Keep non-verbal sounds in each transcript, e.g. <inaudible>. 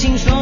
情说。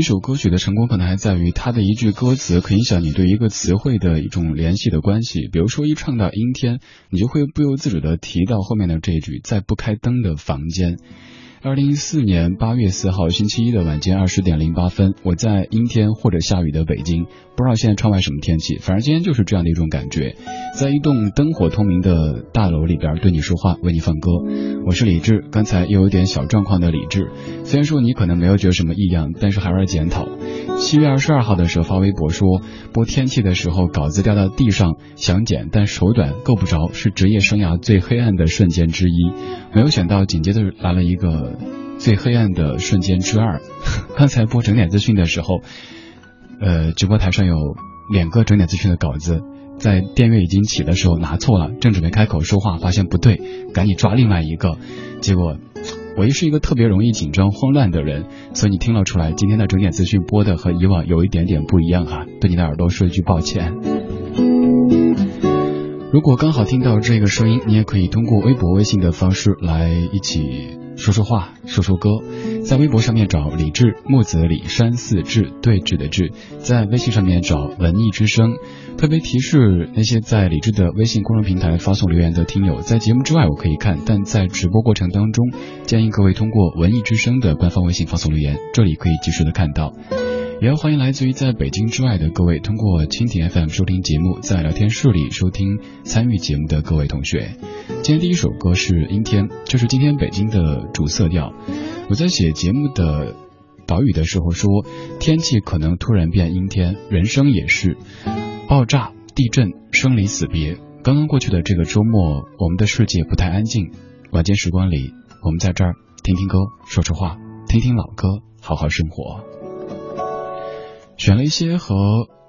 一首歌曲的成功可能还在于它的一句歌词可影响你对一个词汇的一种联系的关系。比如说，一唱到阴天，你就会不由自主的提到后面的这一句“在不开灯的房间”。二零一四年八月四号星期一的晚间二十点零八分，我在阴天或者下雨的北京，不知道现在窗外什么天气，反正今天就是这样的一种感觉，在一栋灯火通明的大楼里边对你说话，为你放歌。我是李志，刚才又有点小状况的李志，虽然说你可能没有觉得什么异样，但是还是检讨。七月二十二号的时候发微博说，播天气的时候稿子掉到地上想剪，但手短够不着，是职业生涯最黑暗的瞬间之一。没有想到紧接着来了一个。最黑暗的瞬间之二。刚才播整点资讯的时候，呃，直播台上有两个整点资讯的稿子，在电乐已经起的时候拿错了，正准备开口说话，发现不对，赶紧抓另外一个，结果。我也是一个特别容易紧张慌乱的人，所以你听了出来，今天的整点资讯播的和以往有一点点不一样哈，对你的耳朵说一句抱歉。如果刚好听到这个声音，你也可以通过微博、微信的方式来一起说说话、说说歌。在微博上面找李志，木子李山寺志对峙的志，在微信上面找文艺之声。特别提示那些在李智的微信公众平台发送留言的听友，在节目之外我可以看，但在直播过程当中，建议各位通过文艺之声的官方微信发送留言，这里可以及时的看到。也要欢迎来自于在北京之外的各位，通过蜻蜓 FM 收听节目，在聊天室里收听参与节目的各位同学。今天第一首歌是《阴天》，这是今天北京的主色调。我在写节目的导语的时候说，天气可能突然变阴天，人生也是，爆炸、地震、生离死别。刚刚过去的这个周末，我们的世界不太安静。晚间时光里，我们在这儿听听歌，说说话，听听老歌，好好生活。选了一些和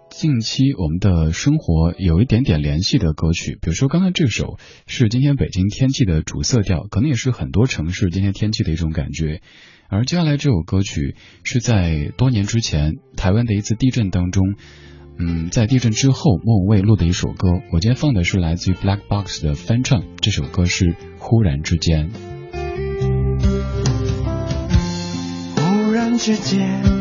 近期我们的生活有一点点联系的歌曲，比如说刚才这首是今天北京天气的主色调，可能也是很多城市今天天气的一种感觉。而接下来这首歌曲是在多年之前台湾的一次地震当中，嗯，在地震之后莫文蔚录的一首歌。我今天放的是来自于 Black Box 的翻唱，这首歌是《忽然之间》。忽然之间。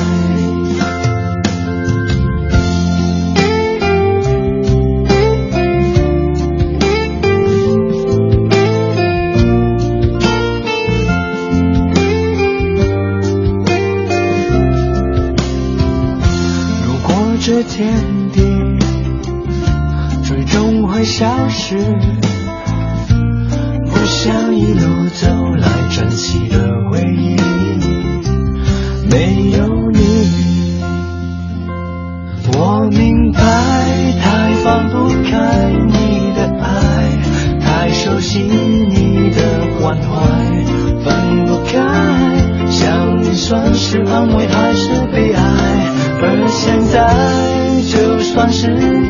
是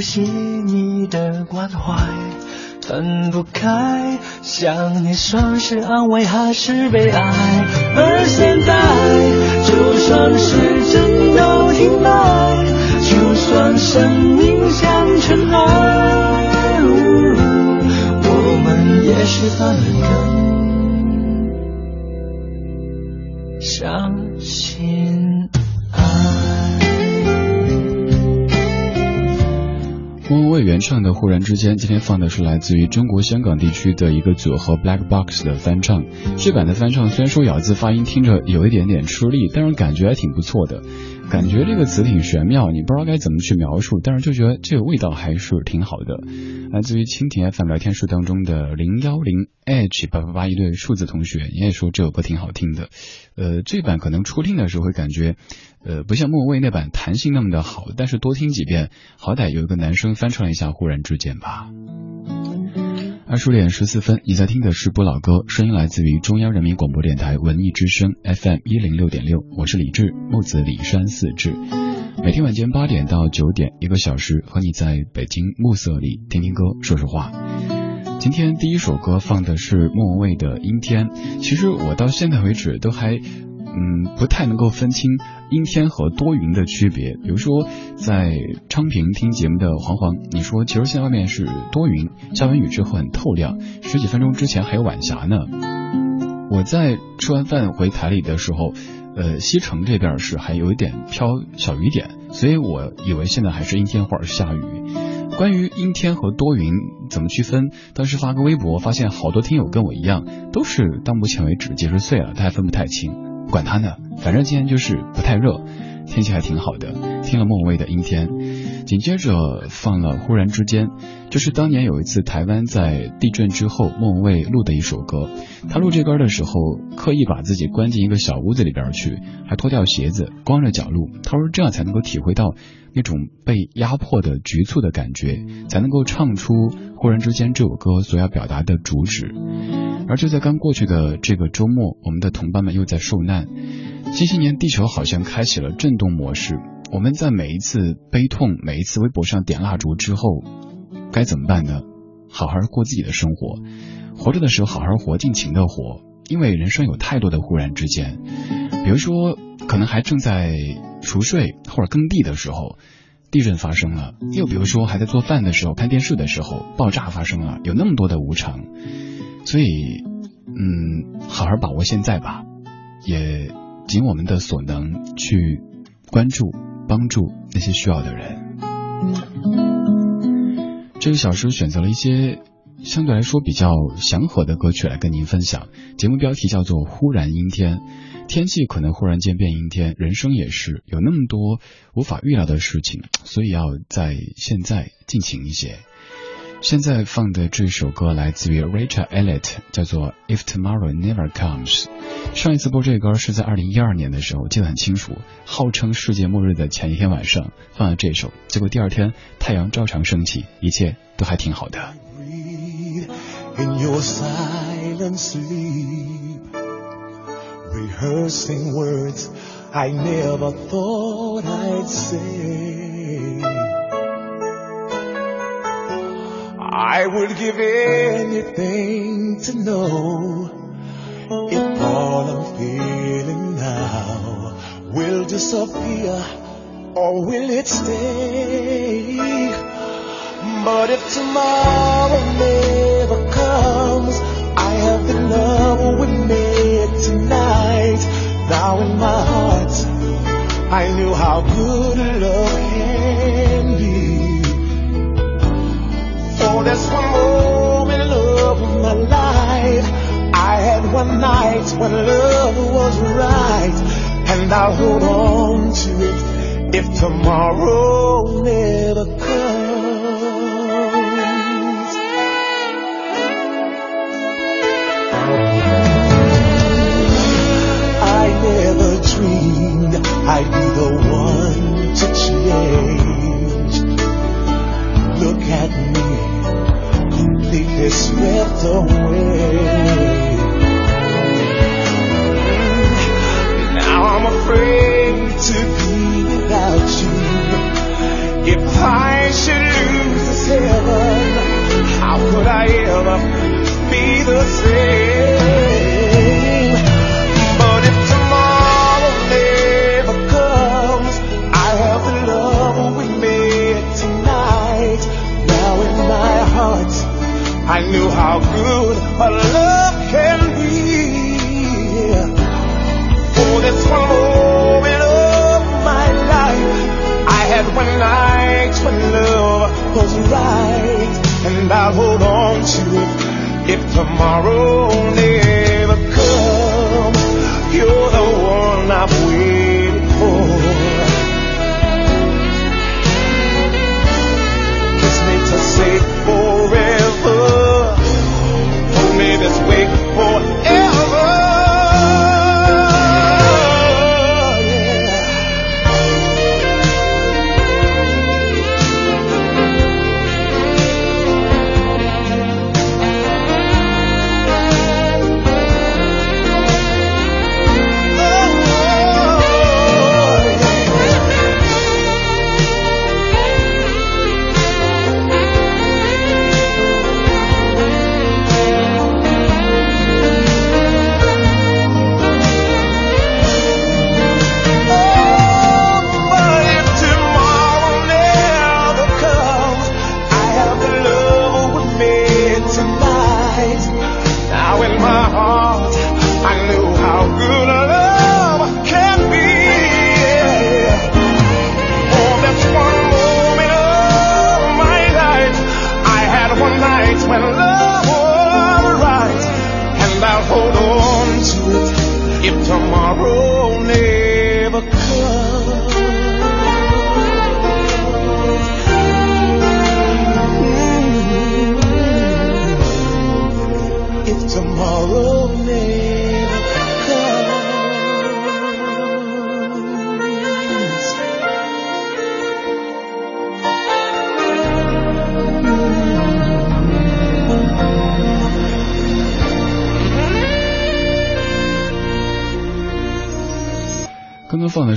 熟悉你的关怀，分不开，想你算是安慰还是悲哀？而现在，就算时针都停摆，就算生命像尘埃，我们也许反而更相信。莫文蔚原唱的《忽然之间》，今天放的是来自于中国香港地区的一个组合 Black Box 的翻唱。这版的翻唱虽然说咬字发音听着有一点点吃力，但是感觉还挺不错的。感觉这个词挺玄妙，你不知道该怎么去描述，但是就觉得这个味道还是挺好的。来自于蜻蜓 FM 聊天室当中的零幺零 H 八八八一对数字同学，你也说这首歌挺好听的。呃，这版可能初听的时候会感觉，呃，不像莫文蔚那版弹性那么的好，但是多听几遍，好歹有一个男生翻唱一下《忽然之间》吧。二十点十四分，你在听的是不老歌，声音来自于中央人民广播电台文艺之声 FM 一零六点六，我是李志，木子李山四志。每天晚间八点到九点，一个小时和你在北京暮色里听听歌，说说话。今天第一首歌放的是莫文蔚的《阴天》，其实我到现在为止都还。嗯，不太能够分清阴天和多云的区别。比如说，在昌平听节目的黄黄，你说其实现在外面是多云，下完雨之后很透亮，十几分钟之前还有晚霞呢。我在吃完饭回台里的时候，呃，西城这边是还有一点飘小雨点，所以我以为现在还是阴天或者是下雨。关于阴天和多云怎么区分，当时发个微博，发现好多听友跟我一样，都是到目前为止几十岁了，他还分不太清。管他呢，反正今天就是不太热，天气还挺好的。听了莫文蔚的《阴天》，紧接着放了《忽然之间》，就是当年有一次台湾在地震之后，莫文蔚录的一首歌。他录这歌的时候，刻意把自己关进一个小屋子里边去，还脱掉鞋子，光着脚录。他说这样才能够体会到那种被压迫的局促的感觉，才能够唱出《忽然之间》这首歌所要表达的主旨。而就在刚过去的这个周末，我们的同伴们又在受难。近些年，地球好像开启了震动模式。我们在每一次悲痛、每一次微博上点蜡烛之后，该怎么办呢？好好过自己的生活，活着的时候好好活，尽情的活。因为人生有太多的忽然之间，比如说，可能还正在熟睡或者耕地的时候，地震发生了；又比如说，还在做饭的时候、看电视的时候，爆炸发生了。有那么多的无常。所以，嗯，好好把握现在吧，也尽我们的所能去关注、帮助那些需要的人。这个小时选择了一些相对来说比较祥和的歌曲来跟您分享。节目标题叫做《忽然阴天》，天气可能忽然间变阴天，人生也是有那么多无法预料的事情，所以要在现在尽情一些。现在放的这首歌来自于 Rachel Elliott，叫做 If Tomorrow Never Comes。上一次播这歌是在二零一二年的时候，记得很清楚，号称世界末日的前一天晚上放了这首，结果第二天太阳照常升起，一切都还挺好的。rehearsing words i never thought i'd say would give anything to know if all I'm feeling now will disappear or will it stay. But if tomorrow never belong to. If tomorrow never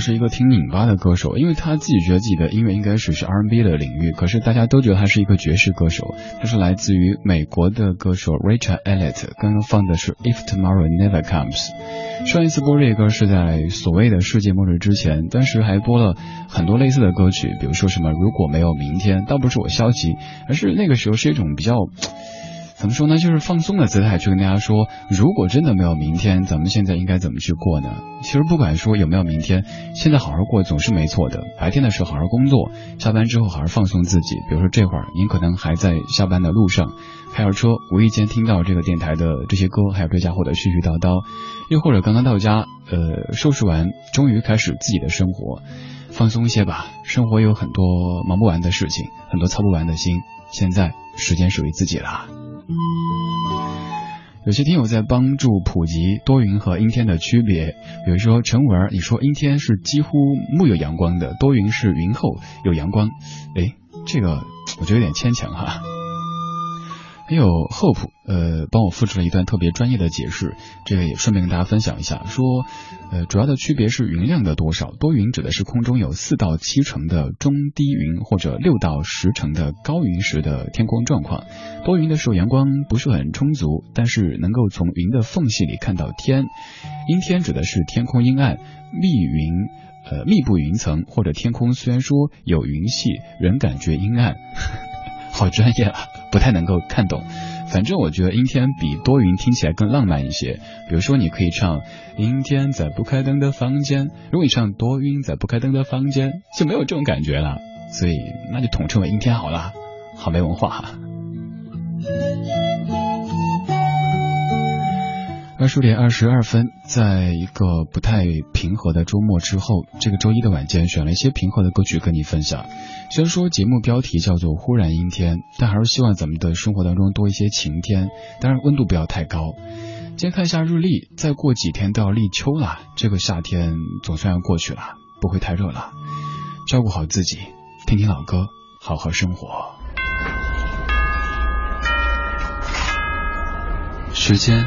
是一个挺拧巴的歌手，因为他自己觉得自己的音乐应该属于是 R&B 的领域，可是大家都觉得他是一个爵士歌手。他是来自于美国的歌手 Richard Elliott。刚刚放的是 If Tomorrow Never Comes。上一次播这个歌是在所谓的世界末日之前，当时还播了很多类似的歌曲，比如说什么如果没有明天，倒不是我消极，而是那个时候是一种比较。怎么说呢？就是放松的姿态去跟大家说，如果真的没有明天，咱们现在应该怎么去过呢？其实不管说有没有明天，现在好好过总是没错的。白天的时候好好工作，下班之后好好放松自己。比如说这会儿您可能还在下班的路上，开着车，无意间听到这个电台的这些歌，还有这家伙的絮絮叨叨，又或者刚刚到家，呃，收拾完，终于开始自己的生活，放松一些吧。生活有很多忙不完的事情，很多操不完的心，现在时间属于自己了。有些听友在帮助普及多云和阴天的区别，比如说陈文，你说阴天是几乎没有阳光的，多云是云后有阳光，诶，这个我觉得有点牵强哈。还有 Hope，呃，帮我复制了一段特别专业的解释，这个也顺便跟大家分享一下，说，呃，主要的区别是云量的多少，多云指的是空中有四到七成的中低云或者六到十成的高云时的天空状况，多云的时候阳光不是很充足，但是能够从云的缝隙里看到天，阴天指的是天空阴暗，密云。呃，密布云层或者天空虽然说有云系，仍感觉阴暗。好专业啊，不太能够看懂。反正我觉得阴天比多云听起来更浪漫一些。比如说，你可以唱“阴天在不开灯的房间”，如果你唱“多云在不开灯的房间”，就没有这种感觉了。所以那就统称为阴天好了，好没文化哈。二十点二十二分，在一个不太平和的周末之后，这个周一的晚间选了一些平和的歌曲跟你分享。虽然说节目标题叫做“忽然阴天”，但还是希望咱们的生活当中多一些晴天，当然温度不要太高。今天看一下日历，再过几天都要立秋了，这个夏天总算要过去了，不会太热了。照顾好自己，听听老歌，好好生活。时间。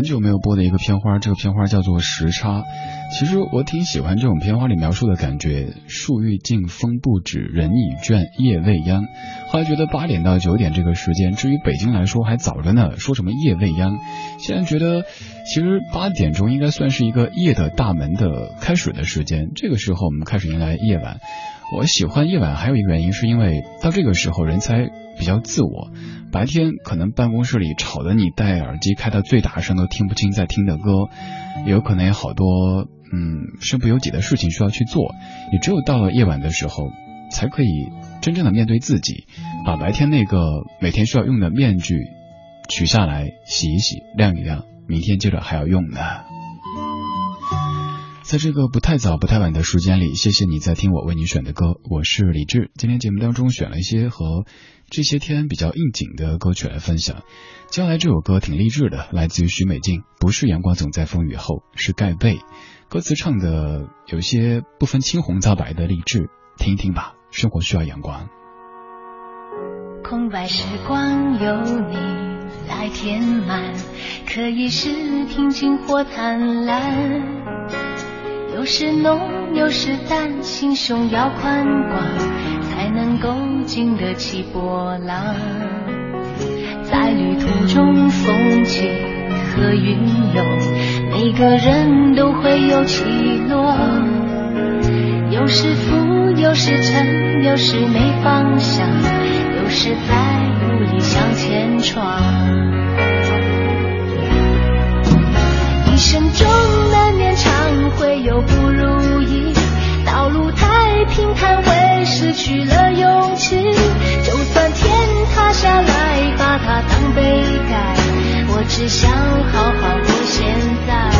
很久没有播的一个片花，这个片花叫做时差。其实我挺喜欢这种片花里描述的感觉，树欲静风不止，人已倦夜未央。后来觉得八点到九点这个时间，至于北京来说还早着呢，说什么夜未央。现在觉得其实八点钟应该算是一个夜的大门的开始的时间，这个时候我们开始迎来夜晚。我喜欢夜晚还有一个原因是因为到这个时候人才比较自我。白天可能办公室里吵得你戴耳机开到最大声都听不清在听的歌，也有可能有好多嗯身不由己的事情需要去做。你只有到了夜晚的时候，才可以真正的面对自己，把白天那个每天需要用的面具取下来洗一洗晾一晾，明天接着还要用呢。在这个不太早不太晚的时间里，谢谢你在听我为你选的歌，我是李志。今天节目当中选了一些和这些天比较应景的歌曲来分享。接下来这首歌挺励志的，来自于许美静，不是阳光总在风雨后，是盖被。歌词唱的有些不分青红皂白的励志，听一听吧。生活需要阳光。空白时光有你来填满，可以是平静或灿烂。有时浓，有时淡，心胸要宽广，才能够经得起波浪。在旅途中，风起和云涌，每个人都会有起落。有时浮，有时沉，有时没方向，有时在努力向前闯。一生中难有不如意，道路太平坦会失去了勇气。就算天塌下来，把它当杯盖，我只想好好过现在。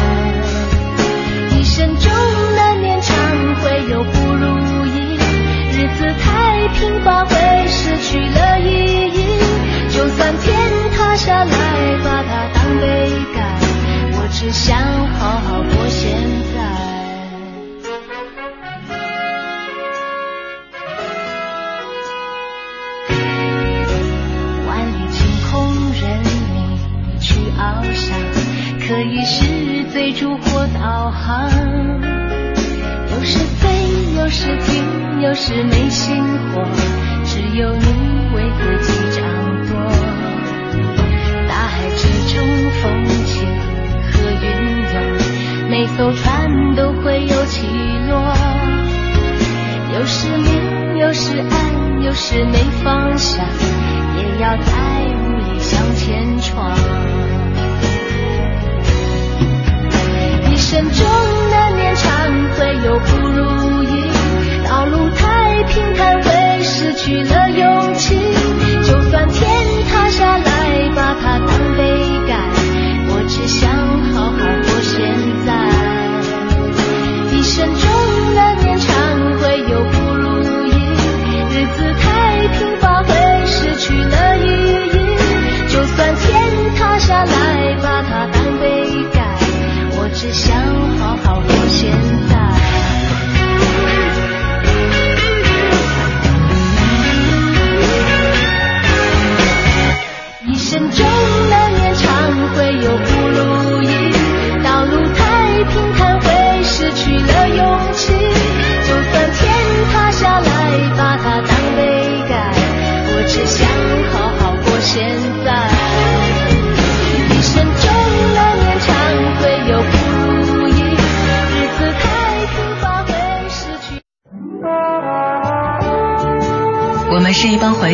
一生中难免常会有不如意，日子太平凡会失去了意义。就算天塌下来，把它当杯盖。只想好好过现在。可以是追逐或导航。有时飞，有时停，有时没心火，只有你为自己掌舵。大海之中，风起和云涌。每艘船都会有起落，有时明，有时暗，有时没方向，也要在雾里向前闯。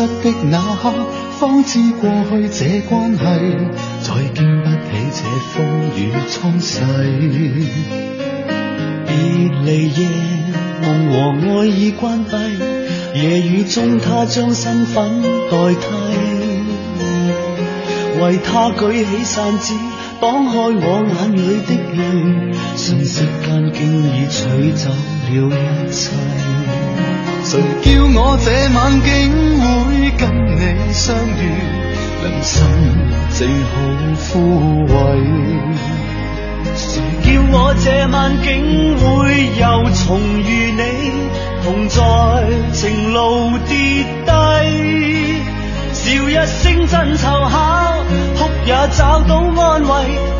失的那刻，方知过去这关系，再经不起这风雨沖洗。别离夜，梦和爱已关闭，夜雨中他将身份代替。为他举起扇子，挡开我眼里的泪，瞬息间竟已取走了一切。谁叫我这晚竟会跟你相遇？良心正好枯萎。誰叫我這晚竟會又重遇你？同在情路跌低。笑一聲真凑巧，哭也找到安慰，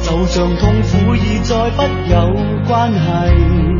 就像痛苦已再不有關係。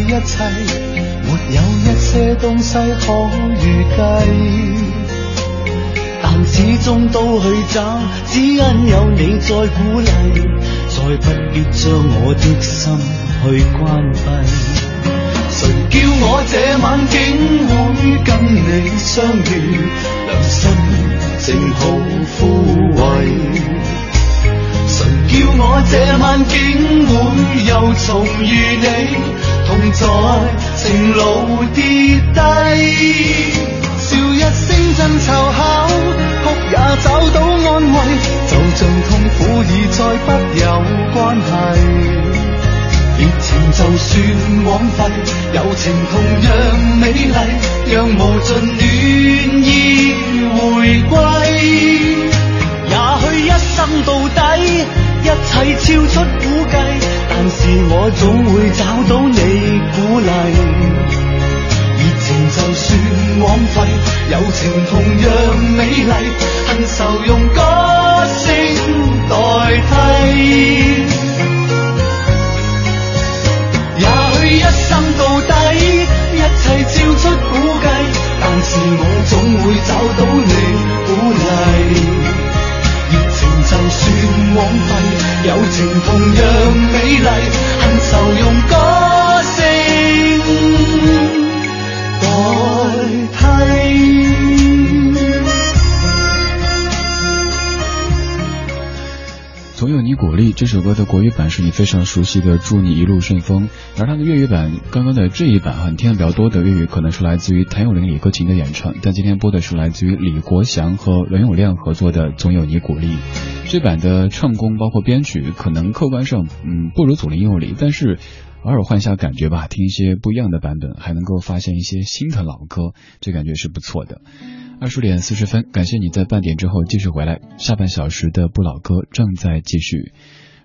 一切，沒有一些東西可預計，但始終都去找，只因有你在鼓勵，再不必將我的心去關閉。誰叫我這晚竟會跟你相遇？良心正好枯萎。誰叫我這晚竟會又重遇你？同在情路跌低，笑一声真凑巧，哭也找到安慰，就像痛苦已再不有關係。熱情就算枉費，友情同樣美麗，讓無盡暖意回歸。也許一生到底，一切超出估計。但是我總會找到你鼓勵，熱情就算枉費，友情同樣美麗，恨愁用歌聲代替。也許一生到底，一切超出估計，但是我總會找到你鼓勵。枉费，友情同样美丽，恨愁用歌声。你鼓励》这首歌的国语版是你非常熟悉的《祝你一路顺风》，而它的粤语版，刚刚的这一版很听的比较多的粤语，可能是来自于谭咏麟、李克勤的演唱，但今天播的是来自于李国祥和倫永亮合作的《总有你鼓励》。这版的唱功包括编曲，可能客观上嗯不如左鄰右里，但是偶尔换一下感觉吧，听一些不一样的版本，还能够发现一些新的老歌，这感觉是不错的。二十点四十分，感谢你在半点之后继续回来。下半小时的不老歌正在继续。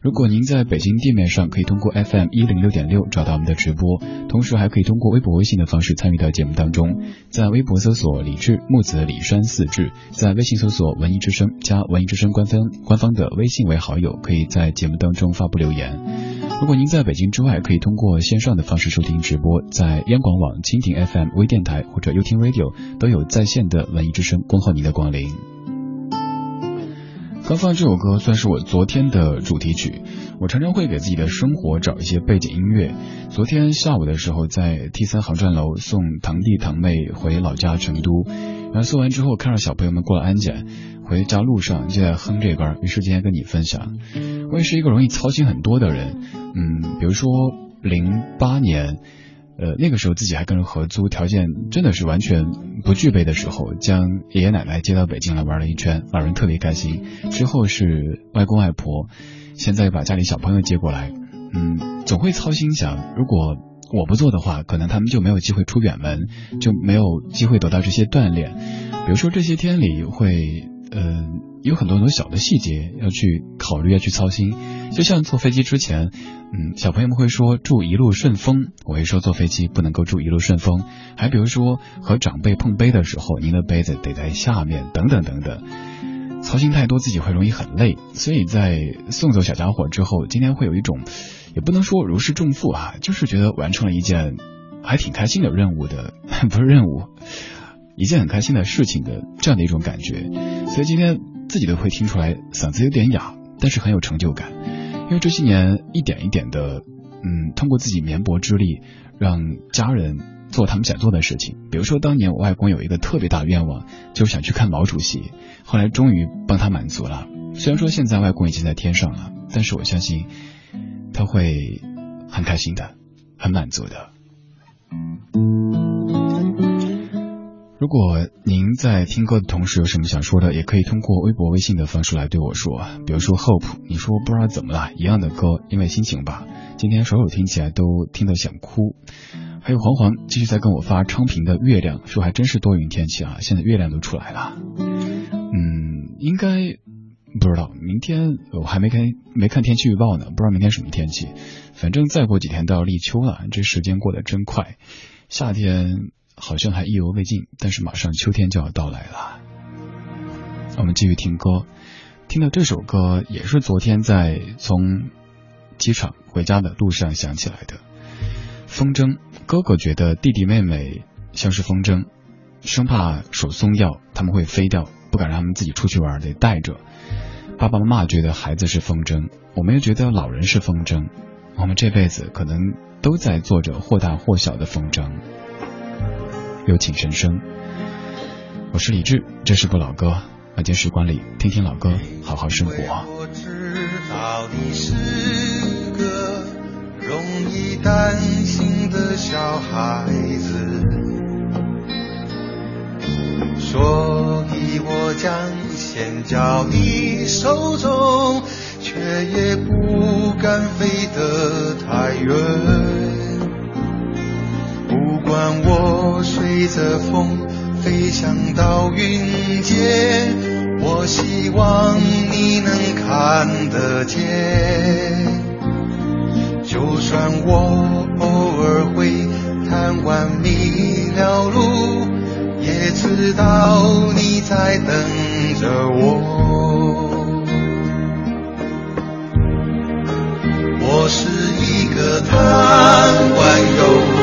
如果您在北京地面上，可以通过 FM 一零六点六找到我们的直播，同时还可以通过微博、微信的方式参与到节目当中。在微博搜索李志木子李山四志，在微信搜索文艺之声加文艺之声官方官方的微信为好友，可以在节目当中发布留言。如果您在北京之外，可以通过线上的方式收听直播，在央广网、蜻蜓 FM 微电台或者優聽 Radio 都有在线的文艺之声，恭候您的光临。刚放这首歌算是我昨天的主题曲。我常常会给自己的生活找一些背景音乐。昨天下午的时候，在 T 三航站楼送堂弟堂妹回老家成都，然后送完之后，看到小朋友们过了安检，回家路上就在哼这歌，于是今天跟你分享。我也是一个容易操心很多的人，嗯，比如说零八年，呃，那个时候自己还跟人合租，条件真的是完全不具备的时候，将爷爷奶奶接到北京来玩了一圈，老人特别开心。之后是外公外婆，现在把家里小朋友接过来，嗯，总会操心想，如果我不做的话，可能他们就没有机会出远门，就没有机会得到这些锻炼。比如说这些天里会，嗯，有很多很多小的细节要去考虑，要去操心。就像坐飞机之前，嗯，小朋友们会说祝一路顺风，我会说坐飞机不能够祝一路顺风。还比如说和长辈碰杯的时候，您的杯子得在下面，等等等等。操心太多，自己会容易很累。所以在送走小家伙之后，今天会有一种，也不能说如释重负啊，就是觉得完成了一件还挺开心的任务的，<laughs> 不是任务，一件很开心的事情的这样的一种感觉。所以今天自己都会听出来嗓子有点哑，但是很有成就感，因为这些年一点一点的，嗯，通过自己绵薄之力，让家人。做他们想做的事情，比如说当年我外公有一个特别大的愿望，就是想去看毛主席，后来终于帮他满足了。虽然说现在外公已经在天上了，但是我相信他会很开心的，很满足的。如果您在听歌的同时有什么想说的，也可以通过微博、微信的方式来对我说。比如说 Hope，你说不知道怎么了，一样的歌，因为心情吧，今天首首听起来都听得想哭。还有黄黄继续在跟我发昌平的月亮，说还真是多云天气啊，现在月亮都出来了。嗯，应该不知道，明天我还没看没看天气预报呢，不知道明天什么天气。反正再过几天都要立秋了，这时间过得真快。夏天好像还意犹未尽，但是马上秋天就要到来了。我们继续听歌，听到这首歌也是昨天在从机场回家的路上想起来的，风筝。哥哥觉得弟弟妹妹像是风筝，生怕手松掉他们会飞掉，不敢让他们自己出去玩，得带着。爸爸妈妈觉得孩子是风筝，我们又觉得老人是风筝，我们这辈子可能都在做着或大或小的风筝。有请神声，我是李志，这是部老歌，晚间时光里听听老歌，好好生活。我知道你是个容易担心。的小孩子，所以我将先交你手中，却也不敢飞得太远。不管我随着风飞翔到云间，我希望你能看得见。就算我偶尔会贪玩迷了路，也知道你在等着我。我是一个贪玩又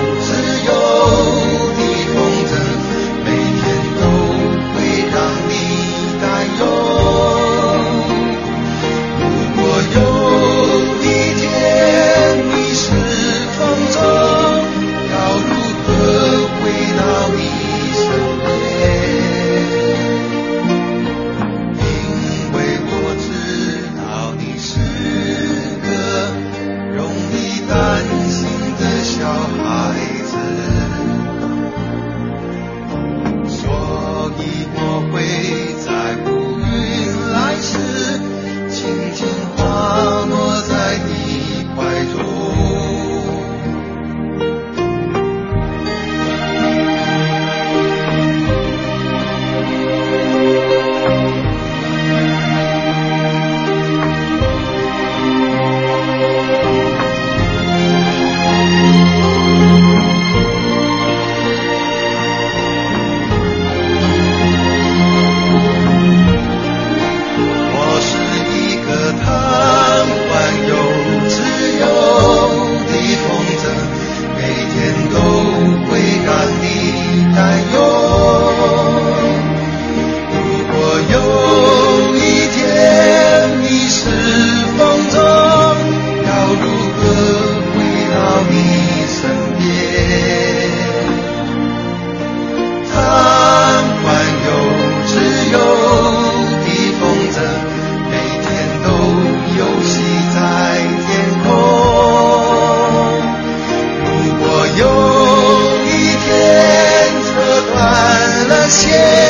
谢。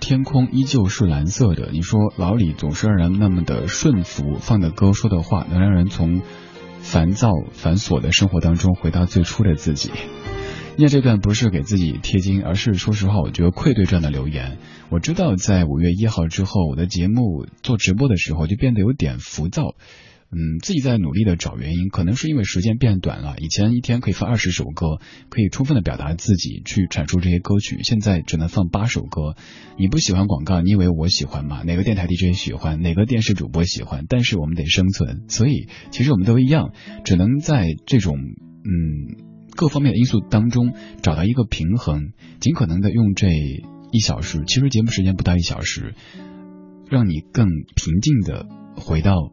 天空依旧是蓝色的，你说老李总是让人那么的顺服，放的歌说的话，能让人从烦躁繁琐的生活当中回到最初的自己。念这段不是给自己贴金，而是说实话，我觉得愧对这样的留言。我知道在五月一号之后，我的节目做直播的时候就变得有点浮躁。嗯，自己在努力的找原因，可能是因为时间变短了。以前一天可以放二十首歌，可以充分的表达自己，去阐述这些歌曲。现在只能放八首歌。你不喜欢广告，你以为我喜欢吗？哪个电台 DJ 喜欢？哪个电视主播喜欢？但是我们得生存，所以其实我们都一样，只能在这种嗯各方面的因素当中找到一个平衡，尽可能的用这一小时，其实节目时间不到一小时，让你更平静的回到。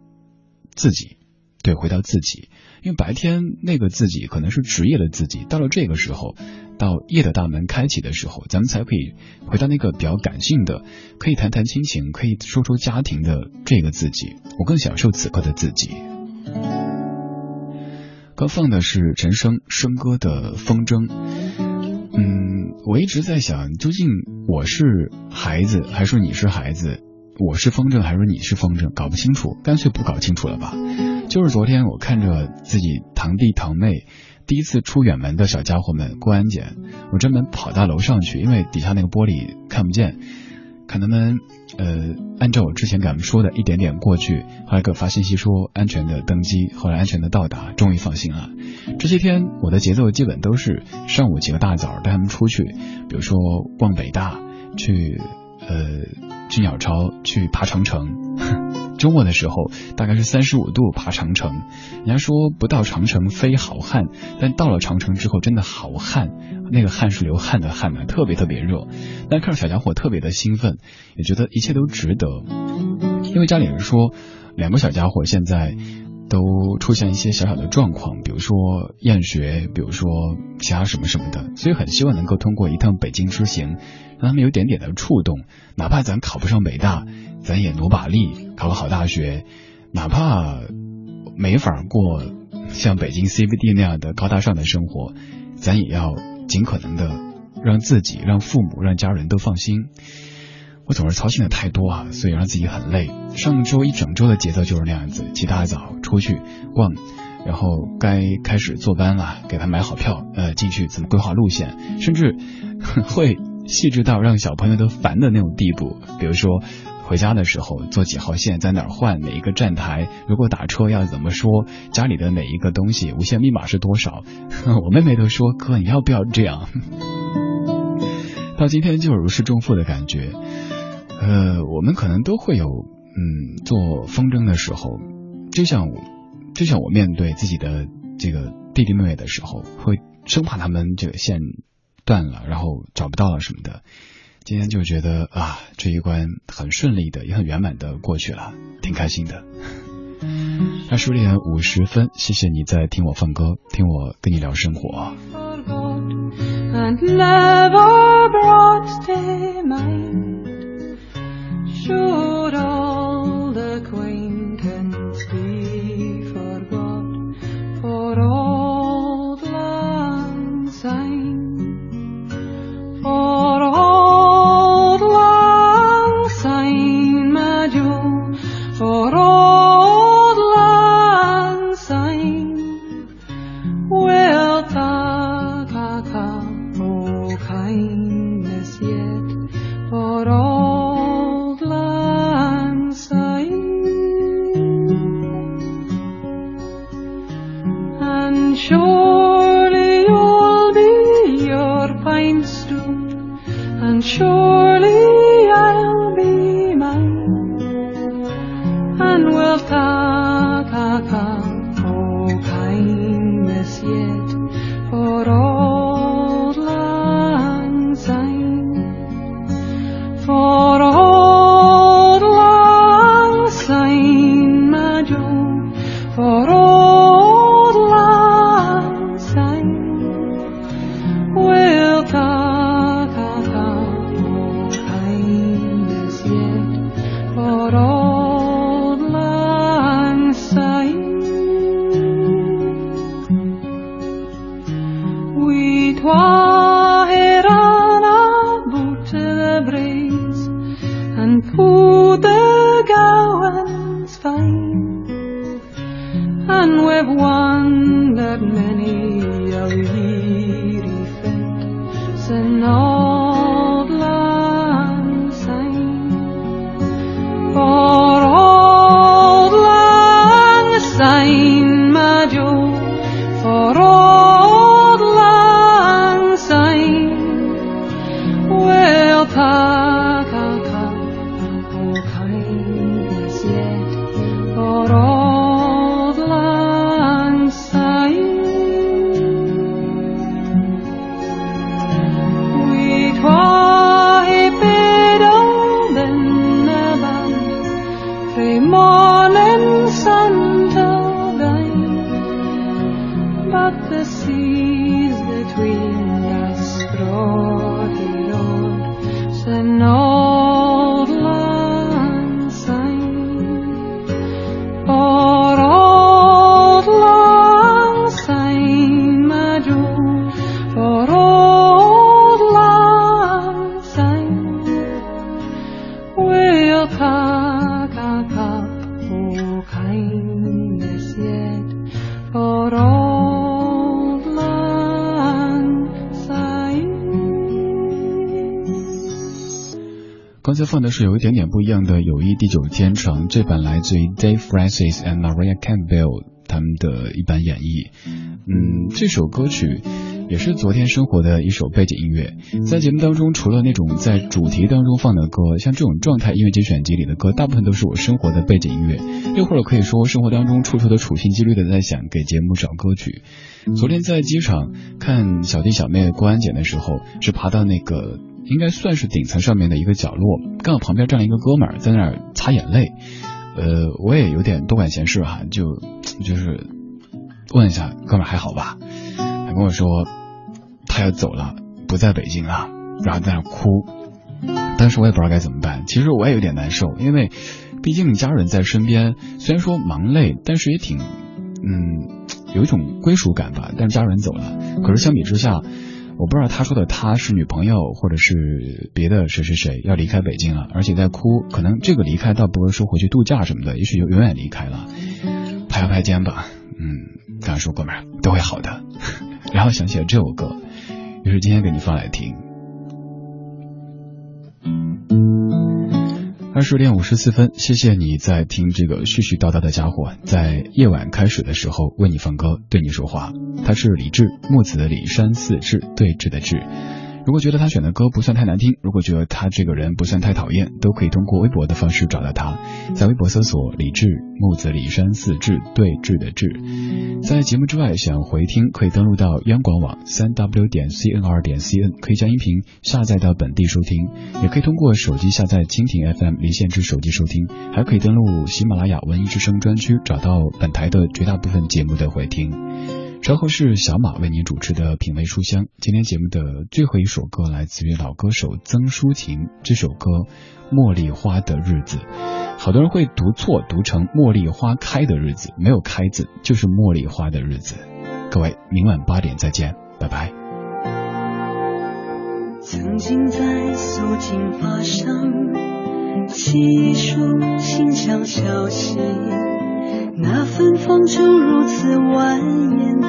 自己，对，回到自己，因为白天那个自己可能是职业的自己，到了这个时候，到夜的大门开启的时候，咱们才可以回到那个比较感性的，可以谈谈亲情，可以说说家庭的这个自己。我更享受此刻的自己。刚放的是陈升升歌的《风筝》，嗯，我一直在想，究竟我是孩子，还是你是孩子？我是风筝还是你是风筝，搞不清楚，干脆不搞清楚了吧。就是昨天我看着自己堂弟堂妹第一次出远门的小家伙们过安检，我专门跑到楼上去，因为底下那个玻璃看不见，看他们呃按照我之前给他们说的一点点过去，后来给我发信息说安全的登机，后来安全的到达，终于放心了。这些天我的节奏基本都是上午起个大早带他们出去，比如说逛北大去。呃，去鸟巢，去爬长城。<laughs> 周末的时候，大概是三十五度爬长城。人家说不到长城非好汉，但到了长城之后，真的好汉。那个汗是流汗的汗呢，特别特别热。但看着小家伙特别的兴奋，也觉得一切都值得。因为家里人说，两个小家伙现在。都出现一些小小的状况，比如说厌学，比如说其他什么什么的，所以很希望能够通过一趟北京之行，让他们有点点的触动，哪怕咱考不上北大，咱也努把力考个好大学，哪怕没法过像北京 CBD 那样的高大上的生活，咱也要尽可能的让自己、让父母、让家人都放心。我总是操心的太多啊，所以让自己很累。上周一整周的节奏就是那样子，起大早出去逛，然后该开始坐班了，给他买好票，呃，进去怎么规划路线，甚至 <laughs> 会细致到让小朋友都烦的那种地步。比如说回家的时候坐几号线，在哪儿换哪一个站台，如果打车要怎么说，家里的哪一个东西无线密码是多少？<laughs> 我妹妹都说哥，你要不要这样？<laughs> 到今天就如释重负的感觉。呃，我们可能都会有，嗯，做风筝的时候，就像就像我面对自己的这个弟弟妹妹的时候，会生怕他们这个线断了，然后找不到了什么的。今天就觉得啊，这一关很顺利的，也很圆满的过去了，挺开心的。二十点五十分，谢谢你在听我放歌，听我跟你聊生活。Should Ooh. 刚才放的是有一点点不一样的《友谊地久天长》，这版来自于 Dave Francis and Maria Campbell 他们的一版演绎。嗯，这首歌曲也是昨天生活的一首背景音乐。在节目当中，除了那种在主题当中放的歌，像这种状态音乐节选集里的歌，大部分都是我生活的背景音乐，又或者可以说生活当中处处的处心积虑的在想给节目找歌曲。昨天在机场看小弟小妹过安检的时候，是爬到那个应该算是顶层上面的一个角落，刚好旁边站了一个哥们儿在那儿擦眼泪。呃，我也有点多管闲事哈，就就是问一下哥们儿还好吧？他跟我说他要走了，不在北京了，然后在那儿哭。当时我也不知道该怎么办，其实我也有点难受，因为毕竟家人在身边，虽然说忙累，但是也挺嗯有一种归属感吧。但是家人走了，可是相比之下。我不知道他说的他是女朋友，或者是别的谁谁谁要离开北京了，而且在哭。可能这个离开倒不是说回去度假什么的，也许就永远离开了。拍了拍肩膀，嗯，跟他说哥们儿都会好的。<laughs> 然后想起了这首歌，于是今天给你放来听。二十点五十四分，谢谢你在听这个絮絮叨叨的家伙，在夜晚开始的时候为你放歌，对你说话。他是李志，木子的李，山寺志，对峙的志。如果觉得他选的歌不算太难听，如果觉得他这个人不算太讨厌，都可以通过微博的方式找到他，在微博搜索李志，木子李山寺志，对峙的志。在节目之外想回听，可以登录到央广网三 w 点 cnr 点 cn，可以将音频下载到本地收听，也可以通过手机下载蜻蜓 FM 离线至手机收听，还可以登录喜马拉雅文艺之声专区找到本台的绝大部分节目的回听。稍后是小马为您主持的品味书香。今天节目的最后一首歌来自于老歌手曾淑琴，这首歌《茉莉花的日子》。好多人会读错，读成茉莉花开的日子，没有开字，就是茉莉花的日子。各位，明晚八点再见，拜拜。曾经在素净发上沏一束清香消息，那芬芳就如此蜿蜒的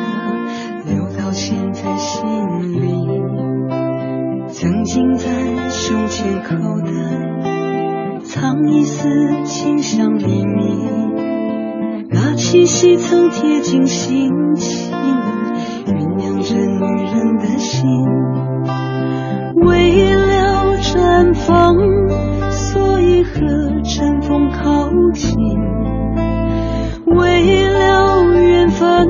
流到现在心里。曾经在胸前口袋藏一丝清香秘密，那气息曾贴近心情，酝酿着女人的心。为了绽放，所以和阵风靠近；为了缘分，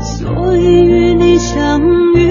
所以与你相遇。